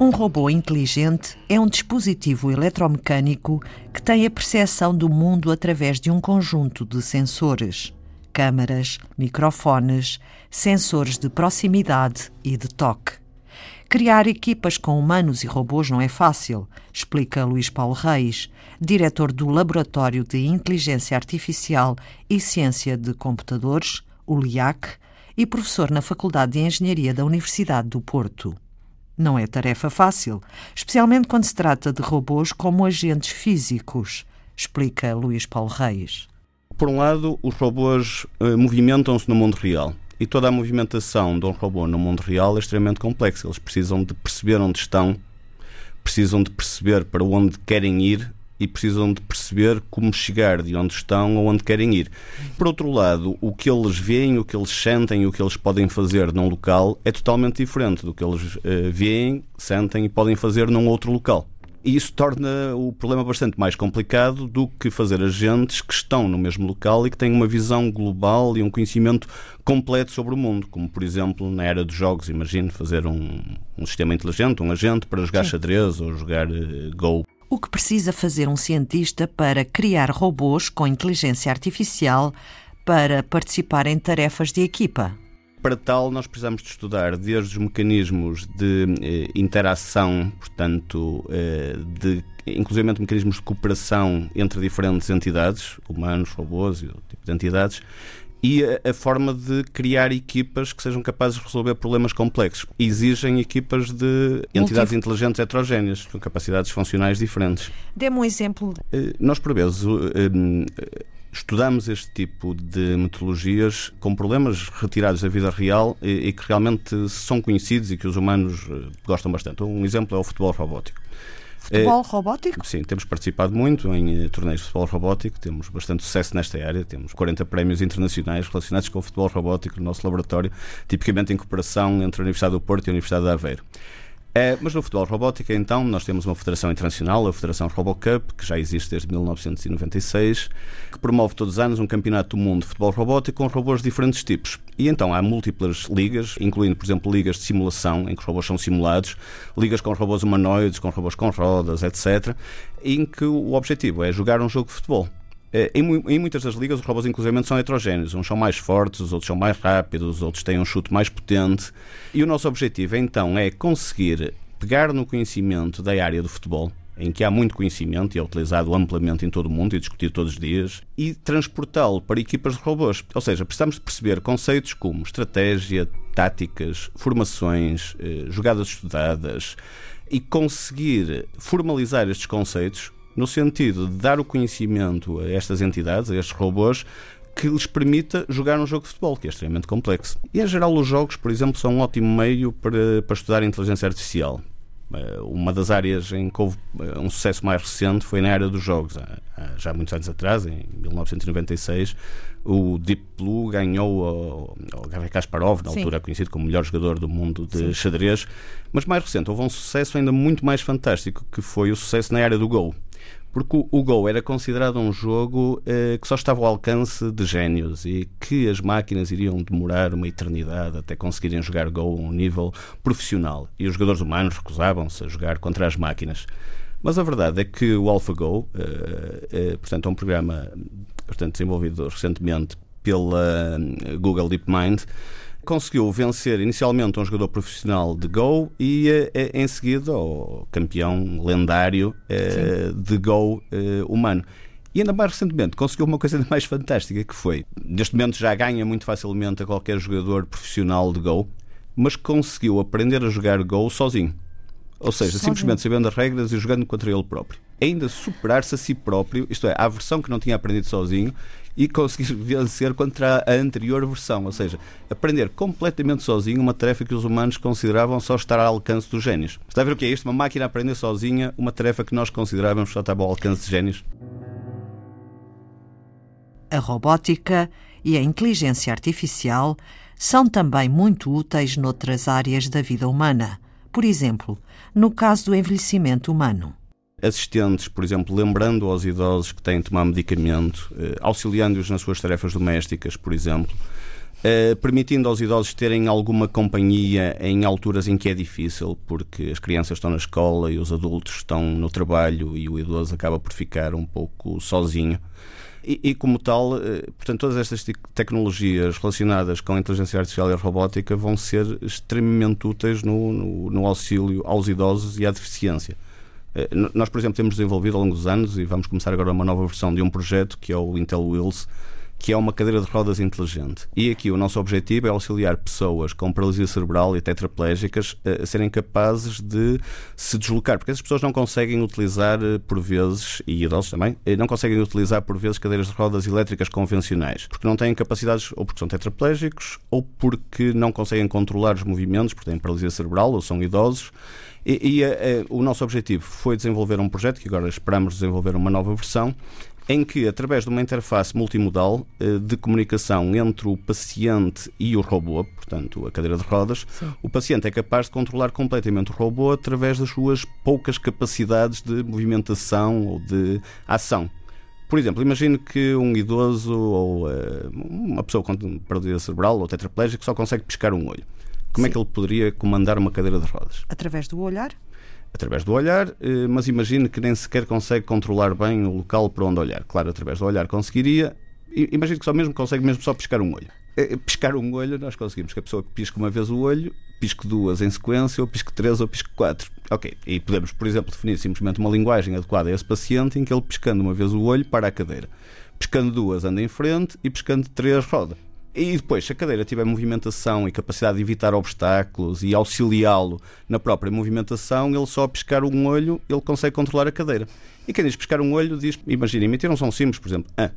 Um robô inteligente é um dispositivo eletromecânico que tem a percepção do mundo através de um conjunto de sensores, câmaras, microfones, sensores de proximidade e de toque. Criar equipas com humanos e robôs não é fácil, explica Luís Paulo Reis, diretor do Laboratório de Inteligência Artificial e Ciência de Computadores, o LIAC, e professor na Faculdade de Engenharia da Universidade do Porto. Não é tarefa fácil, especialmente quando se trata de robôs como agentes físicos, explica Luís Paulo Reis. Por um lado, os robôs eh, movimentam-se no mundo real. E toda a movimentação de um robô no mundo real é extremamente complexa. Eles precisam de perceber onde estão, precisam de perceber para onde querem ir e precisam de perceber como chegar de onde estão a onde querem ir. Por outro lado, o que eles veem, o que eles sentem, o que eles podem fazer num local é totalmente diferente do que eles uh, veem, sentem e podem fazer num outro local. E isso torna o problema bastante mais complicado do que fazer agentes que estão no mesmo local e que têm uma visão global e um conhecimento completo sobre o mundo, como por exemplo na era dos jogos, imagine fazer um, um sistema inteligente, um agente para jogar Sim. xadrez ou jogar uh, Go. O que precisa fazer um cientista para criar robôs com inteligência artificial para participar em tarefas de equipa? Para tal, nós precisamos de estudar desde os mecanismos de eh, interação, portanto, eh, de, inclusive mecanismos de cooperação entre diferentes entidades, humanos, robôs e outro tipo de entidades, e a, a, forma de criar equipas que sejam capazes de resolver problemas complexos. Exigem equipas de entidades inteligentes heterogéneas, com capacidades funcionais diferentes. Dê-me um exemplo. Eh, nós, por vezes, estudamos este tipo de metodologias com problemas retirados da vida real e, e, que realmente são conhecidos e que os humanos eh, gostam bastante. Um exemplo é o futebol robótico. Futebol é, robótico? Sim, temos participado muito em eh, torneios de futebol robótico, temos bastante sucesso nesta área, temos 40 prémios internacionais relacionados com o futebol robótico no nosso laboratório, tipicamente em cooperação entre a Universidade do Porto e a Universidade de Aveiro. É, mas no futebol robótica, então, nós temos uma federação internacional, a Federação RoboCup, que já existe desde 1996, que promove todos os anos um campeonato do mundo de futebol robótico com robôs de diferentes tipos. E então há múltiplas ligas, incluindo, por exemplo, ligas de simulação, em que os robôs são simulados, ligas com robôs humanoides, com robôs com rodas, etc., em que o objetivo é jogar um jogo de futebol. Eh, em, em, muitas das ligas, os robôs, inclusive, são heterogéneos. Uns são mais fortes, os outros são mais rápidos, os outros têm um chute mais potente. E o nosso objetivo, então, é conseguir pegar no conhecimento da área do futebol, em que há muito conhecimento e é utilizado amplamente em todo o mundo e discutido todos os dias, e transportá-lo para equipas de robôs. Ou seja, precisamos de perceber conceitos como estratégia, táticas, formações, eh, jogadas estudadas e conseguir formalizar estes conceitos no sentido de dar o conhecimento a estas entidades, a estes robôs, que lhes permita jogar um jogo de futebol, que é extremamente complexo. E, em geral, os jogos, por exemplo, são um ótimo meio para, para estudar inteligência artificial. Eh, uma das áreas em que houve eh, um sucesso mais recente foi na área dos jogos. Há, já muitos anos atrás, em 1996, o Deep Blue ganhou o Garry Kasparov, na Sim. altura conhecido como o melhor jogador do mundo de Sim. xadrez. Mas mais recente, houve um sucesso ainda muito mais fantástico, que foi o sucesso na área do Go porque o Go era considerado um jogo eh, que só estava ao alcance de génios e que as máquinas iriam demorar uma eternidade até conseguirem jogar Go a um nível profissional. E os jogadores humanos recusavam-se a jogar contra as máquinas. Mas a verdade é que o AlphaGo, eh, eh, portanto, é um programa portanto, desenvolvido recentemente pela Google DeepMind, conseguiu vencer inicialmente um jogador profissional de Go e eh, em seguida o campeão lendário eh, de Go eh, humano. E ainda mais recentemente conseguiu uma coisa ainda mais fantástica que foi, neste momento já ganha muito facilmente a qualquer jogador profissional de Go, mas conseguiu aprender a jogar Go sozinho. Ou seja, simplesmente sabendo as regras e jogando contra ele próprio. Ainda superar-se a si próprio, isto é, a versão que não tinha aprendido sozinho, e conseguir vencer contra a anterior versão, ou seja, aprender completamente sozinho uma tarefa que os humanos consideravam só estar ao alcance dos génios. Está a ver o que é isto? Uma máquina a aprender sozinha uma tarefa que nós considerávamos só estava ao alcance de génios? A robótica e a inteligência artificial são também muito úteis noutras áreas da vida humana. Por exemplo, no caso do envelhecimento humano assistentes, por exemplo, lembrando aos idosos que têm de tomar medicamento, eh, auxiliando-os nas suas tarefas domésticas, por exemplo. Uh, permitindo aos idosos terem alguma companhia em alturas em que é difícil, porque as crianças estão na escola e os adultos estão no trabalho e o idoso acaba por ficar um pouco sozinho. E, e, como tal, eh, portanto, todas estas tecnologias relacionadas com a inteligência artificial e a robótica vão ser extremamente úteis no, no, no auxílio aos idosos e à deficiência. Eh, nós, por exemplo, temos desenvolvido ao longo dos anos e vamos começar agora uma nova versão de um projeto que é o Intel Wheels, que é uma cadeira de rodas inteligente. E aqui o nosso objetivo é auxiliar pessoas com paralisia cerebral e tetraplégicas a serem capazes de se deslocar, porque essas pessoas não conseguem utilizar, eh, por vezes, e idosos também, eh, não conseguem utilizar, por vezes, cadeiras de rodas elétricas convencionais, porque não têm capacidades, ou porque são tetraplégicos, ou porque não conseguem controlar os movimentos, porque têm paralisia cerebral ou são idosos. E, e a, a, o nosso objetivo foi desenvolver um projeto, que agora esperamos desenvolver uma nova versão, em que, através de uma interface multimodal eh, de comunicação entre o paciente e o robô, portanto, a cadeira de rodas, Sim. o paciente é capaz de controlar completamente o robô através das suas poucas capacidades de movimentação ou de ação. Por exemplo, imagine que um idoso ou uh, uma pessoa com paralisia cerebral ou tetraplégico só consegue piscar um olho. Como Sim. é que ele poderia comandar uma cadeira de rodas? Através do olhar? Através do olhar, eh, mas imagine que nem sequer consegue controlar bem o local para onde olhar. Claro, através do olhar conseguiria. Imagine que só mesmo consegue mesmo só piscar um olho. Eh, piscar um olho, nós conseguimos que a pessoa pisque uma vez o olho, pisque duas em sequência, ou pisque três, ou pisque quatro. Ok. E podemos, por exemplo, definir simplesmente uma linguagem adequada a esse paciente em que ele piscando uma vez o olho para a cadeira. Piscando duas anda em frente e piscando três roda. E depois, se a cadeira tiver movimentação e capacidade de evitar obstáculos e auxiliá-lo na própria movimentação, ele só a piscar um olho, ele consegue controlar a cadeira. E quem diz piscar um olho diz, imagina, emitir um som simples, por exemplo, a.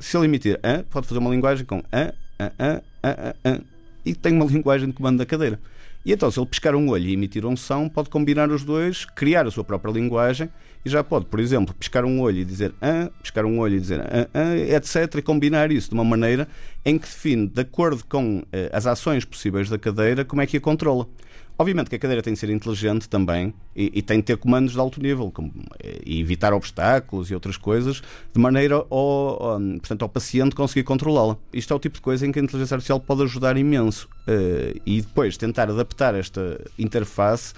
Se ele emitir a, pode fazer uma linguagem com a, a, a, a, a, a e tem uma linguagem de comando da cadeira. E então, se ele piscar um olho e emitir um som, pode combinar os dois, criar a sua própria linguagem e já pode, por exemplo, piscar um olho e dizer ah, piscar um olho e dizer ah, ah, etc. e combinar isso de uma maneira em que define, de acordo com eh, as ações possíveis da cadeira, como é que a controla. Obviamente que a cadeira tem de ser inteligente também e, e tem de ter comandos de alto nível como, eh, e evitar obstáculos e outras coisas de maneira ao, ao, portanto, ao paciente conseguir controlá-la. Isto é o tipo de coisa em que a inteligência artificial pode ajudar imenso uh, e depois tentar adaptar esta interface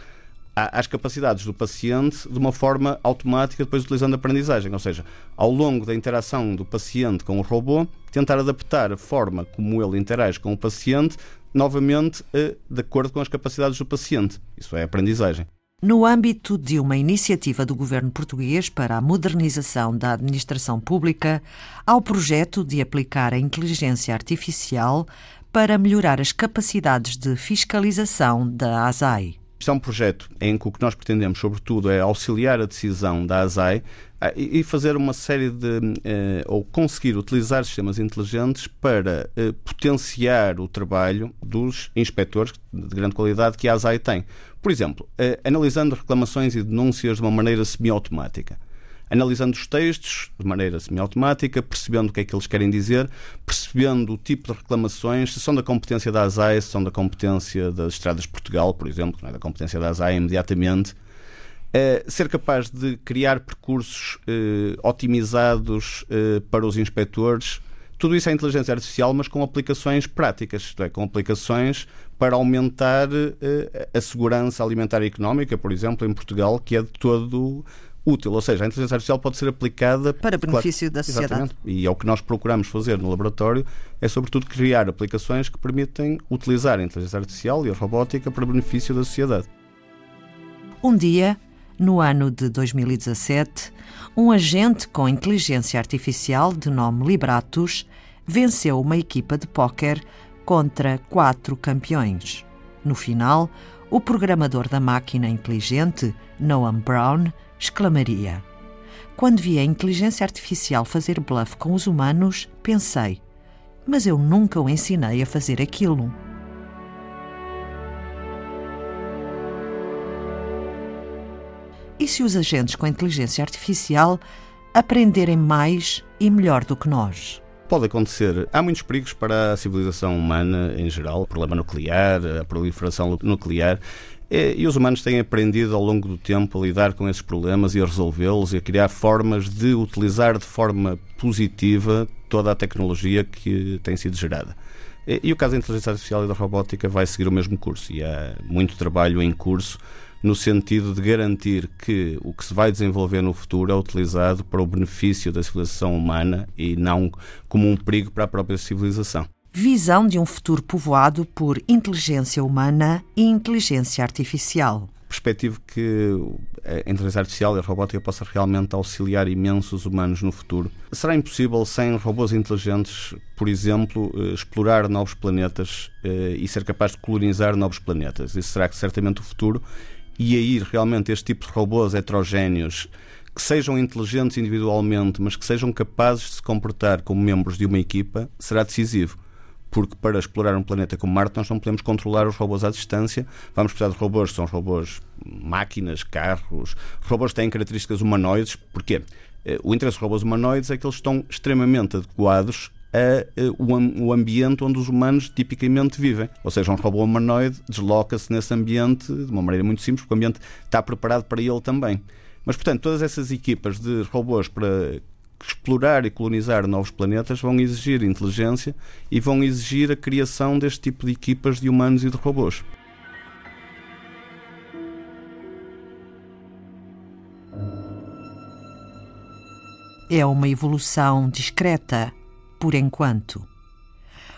às capacidades do paciente de uma forma automática, depois utilizando a aprendizagem. Ou seja, ao longo da interação do paciente com o robô, tentar adaptar a forma como ele interage com o paciente, novamente eh, de acordo com as capacidades do paciente. Isso é aprendizagem. No âmbito de uma iniciativa do governo português para a modernização da administração pública, há o projeto de aplicar a inteligência artificial para melhorar as capacidades de fiscalização da ASAI. Isto é um projeto em que o que nós pretendemos, sobretudo, é auxiliar a decisão da ASAI ah, e fazer uma série de. Eh, ou conseguir utilizar sistemas inteligentes para eh, potenciar o trabalho dos inspectores de grande qualidade que a ASAI tem. Por exemplo, eh, analisando reclamações e denúncias de uma maneira semiautomática analisando os textos de maneira semiautomática, percebendo o que é que eles querem dizer, percebendo o tipo de reclamações, se são da competência da ASAI, se são da competência das Estradas de Portugal, por exemplo, que não é da competência da ASAI imediatamente. É ser capaz de criar percursos eh, otimizados eh, para os inspectores. Tudo isso é inteligência artificial, mas com aplicações práticas, isto é, com aplicações para aumentar eh, a segurança alimentar e económica, por exemplo, em Portugal, que é de todo útil, ou seja, a inteligência artificial pode ser aplicada para benefício claro, da sociedade. Exatamente. E é o que nós procuramos fazer no laboratório, é sobretudo criar aplicações que permitem utilizar a inteligência artificial e a robótica para benefício da sociedade. Um dia, no ano de 2017, um agente com inteligência artificial de nome Libratus venceu uma equipa de póquer contra quatro campeões. No final, o programador da máquina inteligente, Noam Brown, exclamaria. Quando vi a inteligência artificial fazer bluff com os humanos, pensei: mas eu nunca o ensinei a fazer aquilo. E se os agentes com inteligência artificial aprenderem mais e melhor do que nós? Pode acontecer. Há muitos perigos para a civilização humana em geral, o problema nuclear, a proliferação nuclear. E os humanos têm aprendido ao longo do tempo a lidar com esses problemas e a resolvê-los e a criar formas de utilizar de forma positiva toda a tecnologia que tem sido gerada. E, o caso da inteligência artificial e da robótica vai seguir o mesmo curso e há muito trabalho em curso no sentido de garantir que o que se vai desenvolver no futuro é utilizado para o benefício da civilização humana e não como um perigo para a própria civilização. Visão de um futuro povoado por inteligência humana e inteligência artificial perspectivo que a inteligência artificial e a robótica possa realmente auxiliar imensos humanos no futuro. Será impossível, sem robôs inteligentes, por exemplo, eh, explorar novos planetas eh, e ser capaz de colonizar novos planetas? Isso será certamente o futuro. E aí, realmente, este tipo de robôs heterogéneos que sejam inteligentes individualmente, mas que sejam capazes de se comportar como membros de uma equipa, será decisivo porque para explorar um planeta como Marte nós não podemos controlar os robôs à distância. Vamos precisar de robôs que são robôs máquinas, carros, robôs que têm características humanoides. Porquê? Eh, o interesse dos robôs humanoides é que eles estão extremamente adequados a, eh, o, ambiente onde os humanos tipicamente vivem. Ou seja, um robô humanoide desloca-se nesse ambiente de uma maneira muito simples, porque o ambiente está preparado para ele também. Mas, portanto, todas essas equipas de robôs para explorar e colonizar novos planetas vão exigir inteligência e vão exigir a criação deste tipo de equipas de humanos e de robôs. É uma evolução discreta, por enquanto.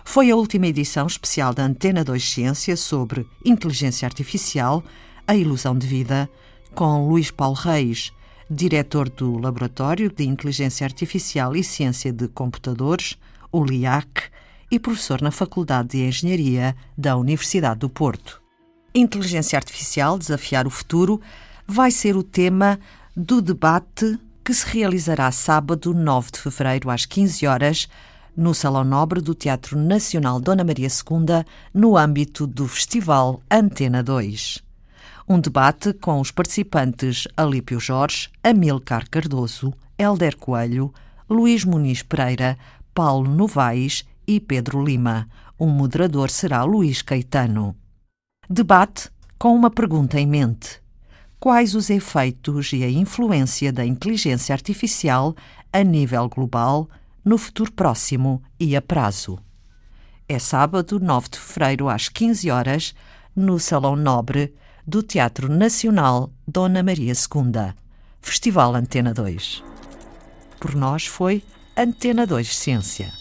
Foi a última edição especial da Antena 2 Ciência sobre inteligência artificial, a ilusão de vida, com Luís Paulo Reis diretor do Laboratório de Inteligência Artificial e Ciência de Computadores, o LIAC, e professor na Faculdade de Engenharia da Universidade do Porto. Inteligência Artificial Desafiar o Futuro vai ser o tema do debate que se realizará sábado, 9 de fevereiro, às 15 horas, no Salão Nobre do Teatro Nacional Dona Maria II, no âmbito do Festival Antena 2. Um debate com os participantes Alípio Jorge, Amilcar Cardoso, Helder Coelho, Luís Muniz Pereira, Paulo Novaes e Pedro Lima. O moderador será Luís Caetano. Debate com uma pergunta em mente: Quais os efeitos e a influência da inteligência artificial a nível global no futuro próximo e a prazo? É sábado, 9 de fevereiro, às 15 horas, no Salão Nobre do Teatro Nacional Dona Maria II. Festival Antena 2. Por nós foi Antena 2 Ciência.